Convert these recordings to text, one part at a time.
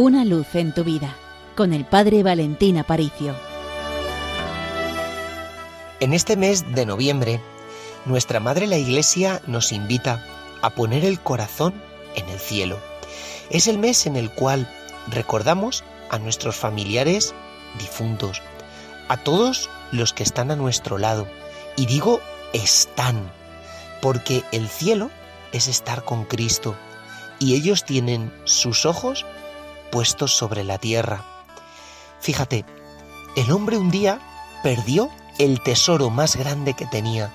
Una luz en tu vida con el Padre Valentín Aparicio. En este mes de noviembre, nuestra Madre la Iglesia nos invita a poner el corazón en el cielo. Es el mes en el cual recordamos a nuestros familiares difuntos, a todos los que están a nuestro lado. Y digo están, porque el cielo es estar con Cristo y ellos tienen sus ojos puestos sobre la tierra. Fíjate, el hombre un día perdió el tesoro más grande que tenía,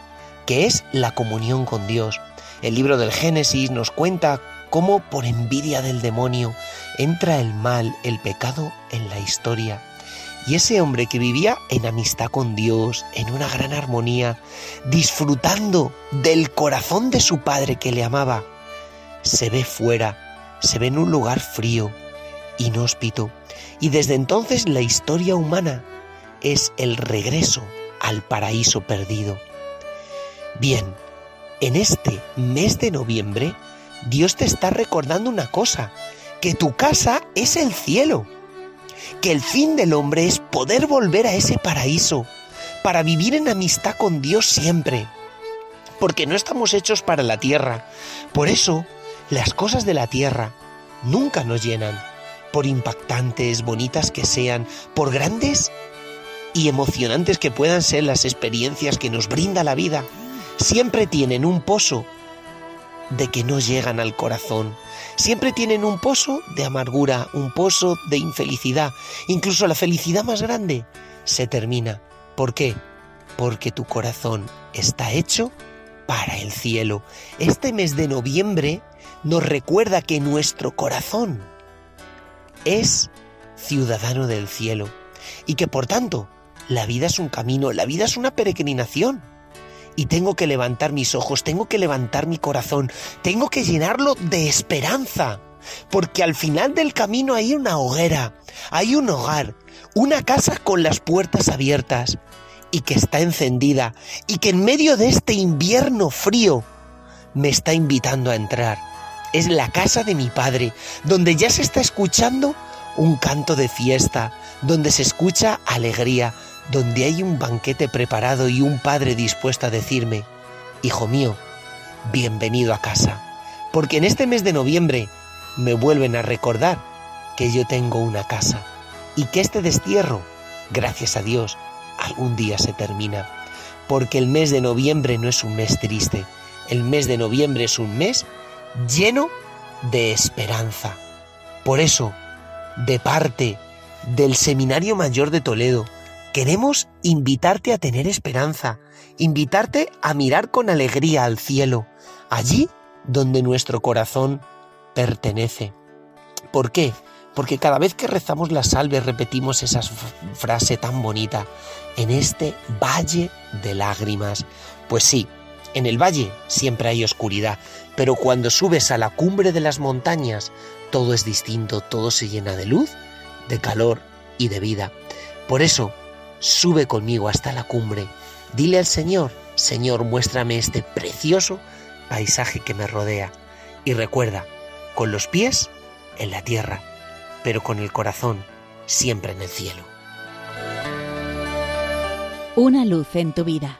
que es la comunión con Dios. El libro del Génesis nos cuenta cómo por envidia del demonio entra el mal, el pecado en la historia. Y ese hombre que vivía en amistad con Dios, en una gran armonía, disfrutando del corazón de su padre que le amaba, se ve fuera, se ve en un lugar frío, inhóspito, y desde entonces la historia humana es el regreso al paraíso perdido. Bien, en este mes de noviembre, Dios te está recordando una cosa, que tu casa es el cielo, que el fin del hombre es poder volver a ese paraíso, para vivir en amistad con Dios siempre, porque no estamos hechos para la tierra. Por eso, las cosas de la tierra nunca nos llenan, por impactantes, bonitas que sean, por grandes y emocionantes que puedan ser las experiencias que nos brinda la vida, siempre tienen un pozo de que no llegan al corazón. Siempre tienen un pozo de amargura, un pozo de infelicidad. Incluso la felicidad más grande se termina. ¿Por qué? Porque tu corazón está hecho para el cielo. Este mes de noviembre nos recuerda que nuestro corazón es ciudadano del cielo y que por tanto la vida es un camino, la vida es una peregrinación. Y tengo que levantar mis ojos, tengo que levantar mi corazón, tengo que llenarlo de esperanza, porque al final del camino hay una hoguera, hay un hogar, una casa con las puertas abiertas y que está encendida y que en medio de este invierno frío me está invitando a entrar. Es la casa de mi padre, donde ya se está escuchando un canto de fiesta, donde se escucha alegría, donde hay un banquete preparado y un padre dispuesto a decirme, Hijo mío, bienvenido a casa, porque en este mes de noviembre me vuelven a recordar que yo tengo una casa y que este destierro, gracias a Dios, algún día se termina, porque el mes de noviembre no es un mes triste, el mes de noviembre es un mes lleno de esperanza. Por eso, de parte del Seminario Mayor de Toledo, queremos invitarte a tener esperanza, invitarte a mirar con alegría al cielo, allí donde nuestro corazón pertenece. ¿Por qué? Porque cada vez que rezamos la salve repetimos esa frase tan bonita, en este valle de lágrimas. Pues sí, en el valle siempre hay oscuridad, pero cuando subes a la cumbre de las montañas, todo es distinto, todo se llena de luz, de calor y de vida. Por eso, sube conmigo hasta la cumbre. Dile al Señor, Señor, muéstrame este precioso paisaje que me rodea. Y recuerda, con los pies en la tierra, pero con el corazón siempre en el cielo. Una luz en tu vida,